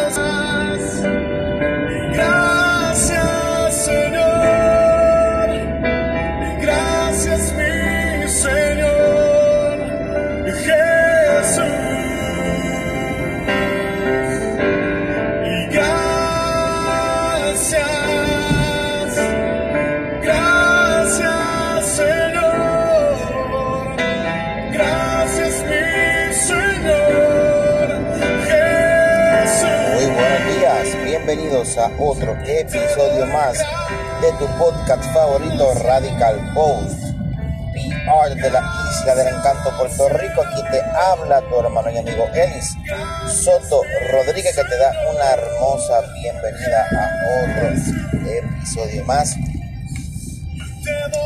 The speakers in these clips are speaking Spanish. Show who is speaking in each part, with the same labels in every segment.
Speaker 1: Gracias,
Speaker 2: a otro episodio más de tu podcast favorito Radical Post. PR de la Isla del Encanto, Puerto Rico. Aquí te habla tu hermano y amigo Elis Soto Rodríguez, que te da una hermosa bienvenida a otro episodio más.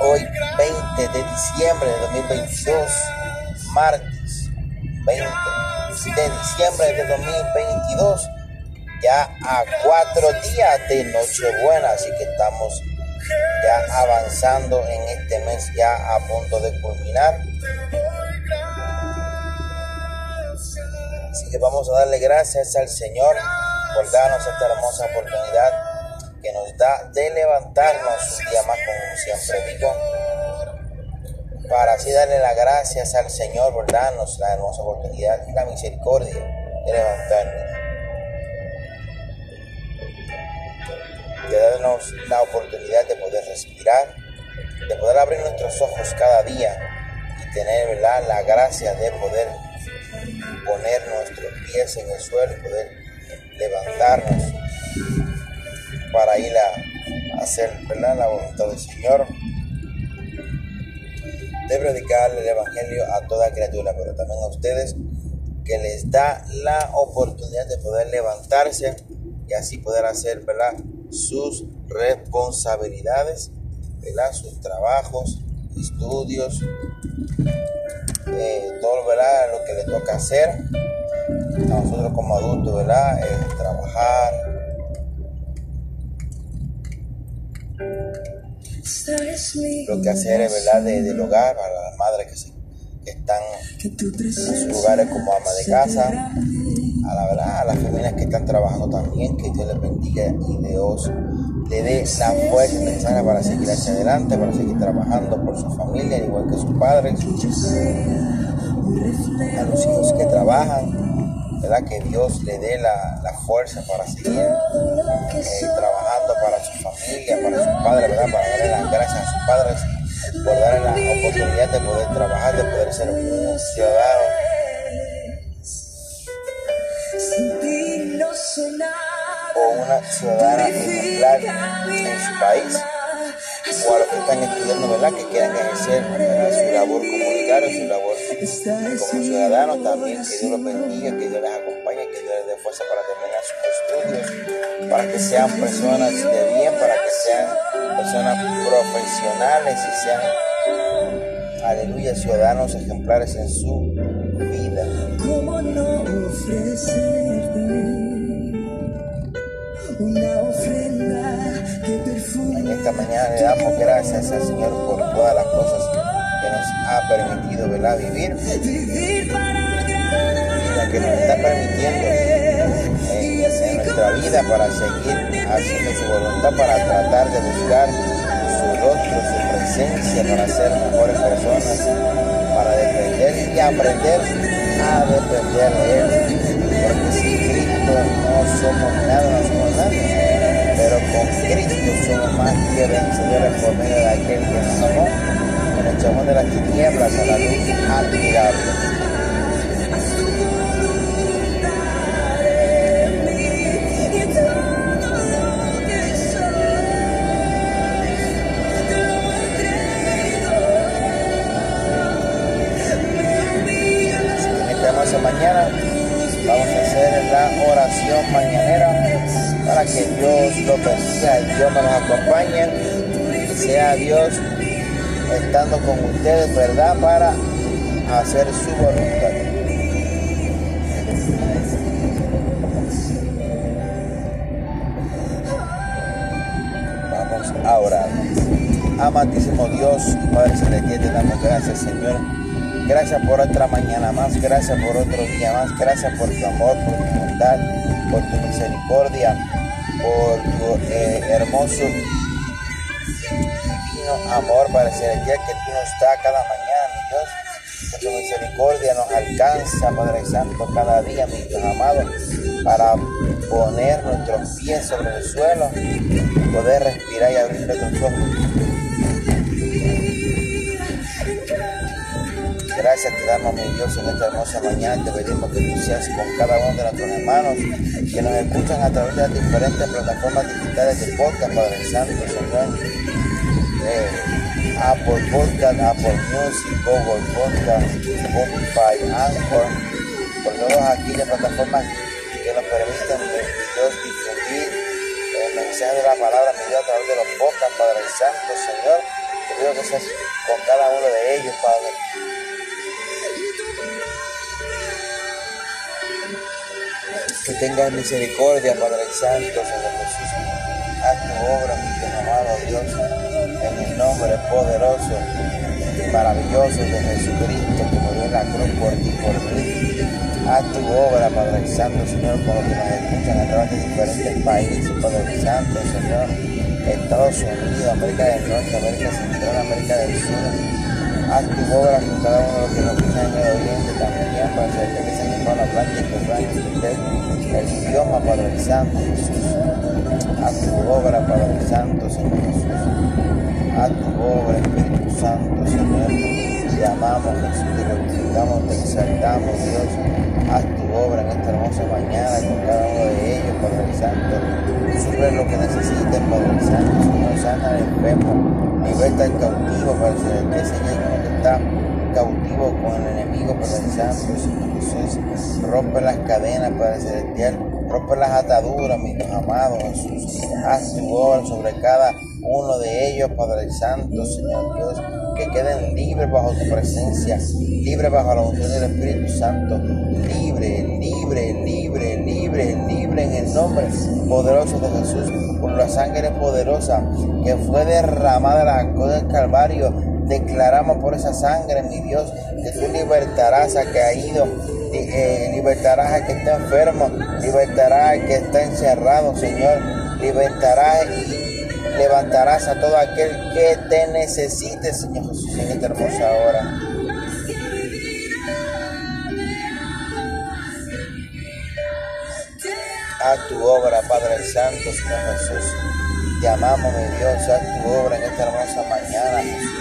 Speaker 2: Hoy, 20 de diciembre de 2022, martes 20 de diciembre de 2022, ya a cuatro días de Nochebuena, así que estamos ya avanzando en este mes, ya a punto de culminar. Así que vamos a darle gracias al Señor por darnos esta hermosa oportunidad que nos da de levantarnos un día más, como siempre digo, para así darle las gracias al Señor por darnos la hermosa oportunidad y la misericordia de levantarnos. De darnos la oportunidad de poder respirar, de poder abrir nuestros ojos cada día y tener ¿verdad? la gracia de poder poner nuestros pies en el suelo poder levantarnos para ir a hacer ¿verdad? la voluntad del Señor de predicar el Evangelio a toda criatura, pero también a ustedes que les da la oportunidad de poder levantarse y así poder hacer ¿verdad? Sus responsabilidades, ¿verdad? sus trabajos, estudios, eh, todo ¿verdad? lo que les toca hacer a nosotros como adultos, ¿verdad? Eh, trabajar, lo que hacer es verdad de, del hogar para las madres que, que están en sus lugares como ama de casa a la verdad a las familias que están trabajando también que Dios les bendiga y Dios le dé la fuerza necesaria para seguir hacia adelante para seguir trabajando por su familia igual que sus padres a los hijos que trabajan ¿verdad? que Dios le dé la, la fuerza para seguir eh, trabajando para su familia, para sus padres, ¿verdad? para darle las gracias a sus padres por darle la oportunidad de poder trabajar, de poder ser un ciudadano o una ciudadana ejemplar en su país o a los que están estudiando, ¿verdad? Que quieren ejercer su labor comunitaria, su labor como ciudadanos también, que Dios los bendiga, que Dios les acompañe, que Dios les dé fuerza para terminar sus estudios, para que sean personas de bien, para que sean personas profesionales y sean, aleluya, ciudadanos ejemplares en su vida. En
Speaker 1: perfume
Speaker 2: esta mañana le damos gracias al Señor por todas las cosas que nos ha permitido ¿verdad? vivir, la que nos está permitiendo eh, en nuestra vida para seguir haciendo su voluntad, para tratar de buscar su rostro, su presencia, para ser mejores personas, para depender y aprender a depender de Él. Porque sin Cristo no somos nada, no somos nadie. Pero con Cristo somos más que vencedores por medio de aquel que nos amó, nos echamos de las tinieblas a la luz admirable. Bendiga, Dios nos acompañe, sea Dios estando con ustedes, ¿verdad? Para hacer su voluntad. Vamos a orar. Amantísimo Dios Padre Celestial, te damos gracias, Señor. Gracias por otra mañana más, gracias por otro día más, gracias por tu amor, por tu bondad, por tu misericordia, por tu eh, hermoso divino amor, Padre Celestial, que tú nos das cada mañana, mi Dios. Que tu misericordia nos alcanza, Padre Santo, cada día, mi Dios amado, para poner nuestros pies sobre el suelo, poder respirar y abrir nuestros ojos. Gracias te damos, mi Dios, en esta hermosa mañana. Te pedimos que tú seas con cada uno de nuestros hermanos que nos escuchan a través de las diferentes plataformas digitales de podcast, Padre Santo, Señor. Eh, Apple Podcast, Apple Music, Google Podcast, Spotify, Anchor, por todas aquellas plataformas que nos permiten, mi difundir el mensaje de la palabra, mi Dios, a través de los podcasts, Padre Santo, Señor. Te pido que seas con cada uno de ellos, Padre. Que tengas misericordia, Padre Santo, Señor Jesús. Haz tu obra, mi Dios amado Dios, en el nombre poderoso y maravilloso de Jesucristo que murió en la cruz por ti, por mí. Haz tu obra, Padre Santo, Señor, por los que nos escuchan a través de diferentes países, Padre Santo, Señor. Estados Unidos, América del Norte, América Central, América del Sur. Haz tu obra con cada uno de los que nos escuchan en el Oriente también, el idioma, Padre Santo, Jesús. Haz tu obra, Padre Santo, Señor Jesús. Haz tu obra, Espíritu Santo, Señor. Te amamos, Jesús, te glorificamos, te exaltamos, Dios. Haz tu obra en esta hermosa mañana con cada uno de ellos, Padre Santo. Suple lo que necesiten, Padre Santo, Señor. Sana al enfermo, liberta al cautivo, Padre Celestial, Señor, que está cautivo con el enemigo, Señor Jesús. Rompe las cadenas, Padre Celestial. Rompe las ataduras, mi Dios amado Jesús. Haz tu obra sobre cada uno de ellos, Padre Santo, Señor Dios. Que queden libres bajo tu presencia, libres bajo la unción del Espíritu Santo. Libre, libre, libre, libre, libre en el nombre poderoso de Jesús. Por la sangre poderosa que fue derramada en la cruz del Calvario declaramos por esa sangre, mi Dios, que tú libertarás a caído, eh, libertarás a que está enfermo, libertarás a que está encerrado, Señor, libertarás y levantarás a todo aquel que te necesite, Señor Jesús, en esta hermosa hora. Haz tu obra, Padre Santo, Señor Jesús. Te amamos, mi Dios, haz tu obra en esta hermosa mañana, Jesús.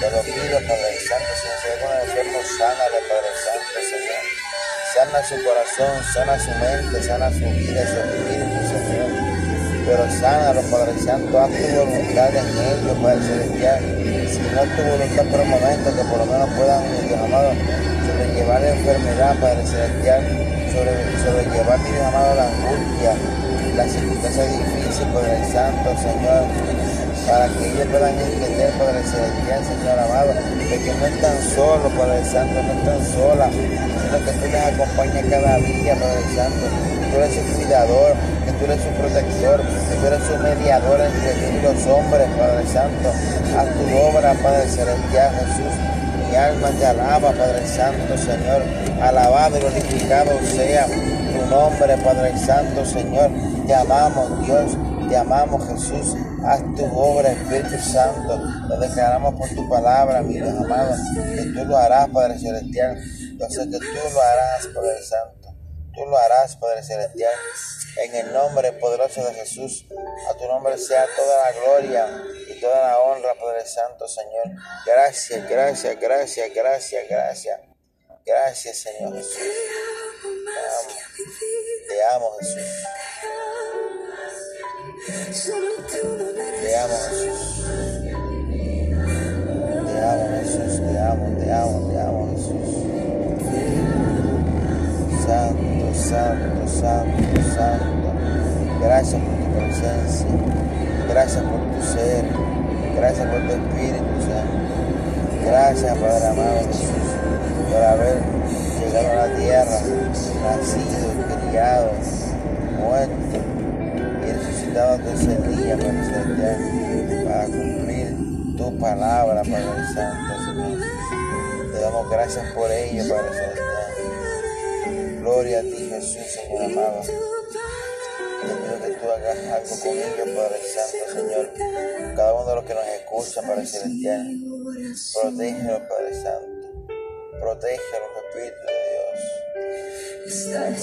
Speaker 2: Te lo pido, Padre Santo, si hay algún enfermo, sánale, Padre Santo, Señor. Sana su corazón, sana su mente, sana su vida, su espíritu, Señor. Pero sánalo, Padre Santo, haz tu voluntad en ellos, Padre Celestial. Si no es tu voluntad por un momento, que por lo menos puedan, Dios amado, sobrellevar la enfermedad, Padre Celestial, sobre, sobrellevar, mi Dios amado, la angustia, la circunstancia difícil, Padre Santo, Señor para que ellos puedan entender, Padre Celestial, Señor amado, de que no están solos, Padre Santo, no están solas, sino que tú les acompañas cada día, Padre Santo, que tú eres su cuidador, que tú eres su protector, que tú eres su mediador entre tú y los hombres, Padre Santo, haz tu obra, Padre Celestial, Jesús. Mi alma te alaba, Padre Santo, Señor. Alabado y glorificado sea tu nombre, Padre Santo, Señor. Te amamos, Dios. Te amamos, Jesús. Haz tu obra, Espíritu Santo. Lo declaramos por tu palabra, mi Dios amado. Que tú lo harás, Padre Celestial. Yo sé que tú lo harás, Padre Santo. Tú lo harás, Padre Celestial. En el nombre poderoso de Jesús. A tu nombre sea toda la gloria y toda la honra, Padre Santo, Señor. Gracias, gracias, gracias, gracias, gracias. Gracias, Señor Jesús. Te amo. Te amo, Jesús. Te amo, Jesús. Te amo, Jesús. Te amo, te amo, te amo, Jesús. Santo, santo, santo, santo. Gracias por tu presencia. Gracias por tu ser. Gracias por tu Espíritu Santo. Gracias, Padre amado Jesús, por haber llegado a la tierra, nacido, criado, muerto tercer día, Padre Celestial, para cumplir tu palabra, Padre Santo, Señor. Te damos gracias por ello, Padre Celestial. Gloria a ti, Jesús, Señor amado. hagas algo con ellos, Padre Santo, Señor. Cada uno de los que nos escucha, Padre Celestial. Protégelos, Padre Santo. Protégelos, Espíritu de Dios.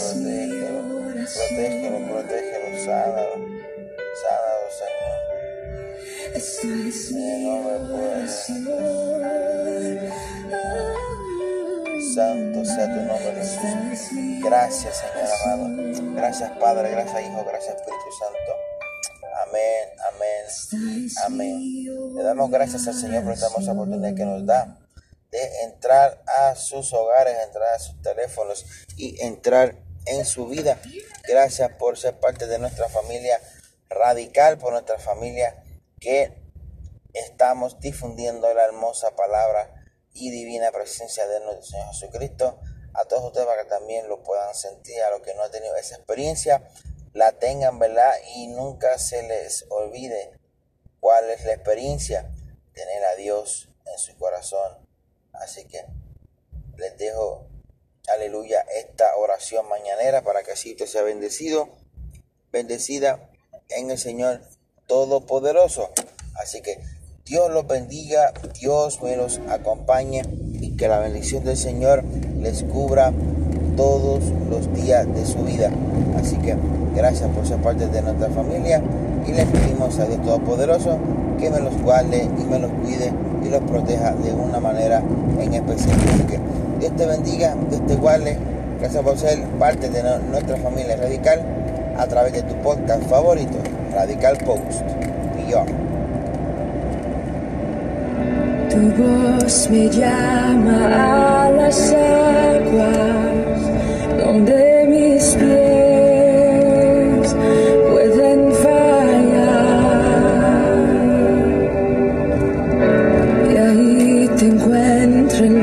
Speaker 2: Protégelos, protégelos, protégelos, sánalos. Sánalos, Señor. Poderoso. Santo sea tu nombre, Jesús. Gracias, Señor amado. Gracias, Padre. Gracias, Hijo. Gracias, Espíritu Santo. Amén, amén, amén. Le damos gracias al Señor por esta hermosa oportunidad que nos da de entrar a sus hogares, entrar a sus teléfonos y entrar en su vida. Gracias por ser parte de nuestra familia radical, por nuestra familia que estamos difundiendo la hermosa palabra y divina presencia de nuestro Señor Jesucristo. A todos ustedes para que también lo puedan sentir, a los que no han tenido esa experiencia, la tengan, ¿verdad? Y nunca se les olvide cuál es la experiencia, tener a Dios en su corazón. Así que les dejo, aleluya, esta oración mañanera para que así usted sea bendecido, bendecida en el Señor Todopoderoso. Así que Dios los bendiga, Dios me los acompañe y que la bendición del Señor les cubra todos los días de su vida. Así que gracias por ser parte de nuestra familia y les pedimos a Dios Todopoderoso que me los guarde y me los cuide y los proteja de una manera en especial. Así que Dios te bendiga, Dios te guarde. Gracias por ser parte de nuestra familia radical a través de tu podcast favorito, Radical Post. Yo.
Speaker 1: Tu voz me llama a las aguas donde mis pies pueden fallar. Y ahí te encuentro en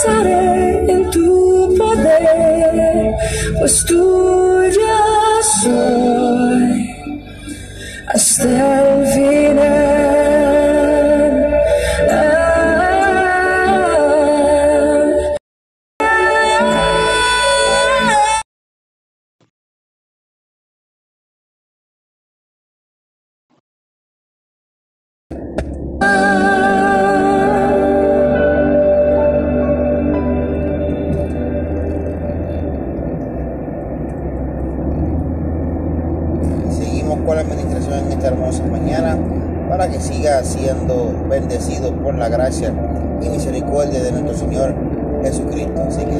Speaker 1: descansaré en tu poder, pues tuya
Speaker 2: siendo bendecido por la gracia y misericordia de nuestro Señor Jesucristo. Así que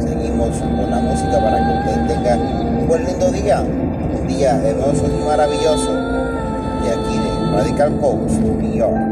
Speaker 2: seguimos con la música para que usted tenga un buen lindo día, un día hermoso y maravilloso de aquí de Radical Coast, New.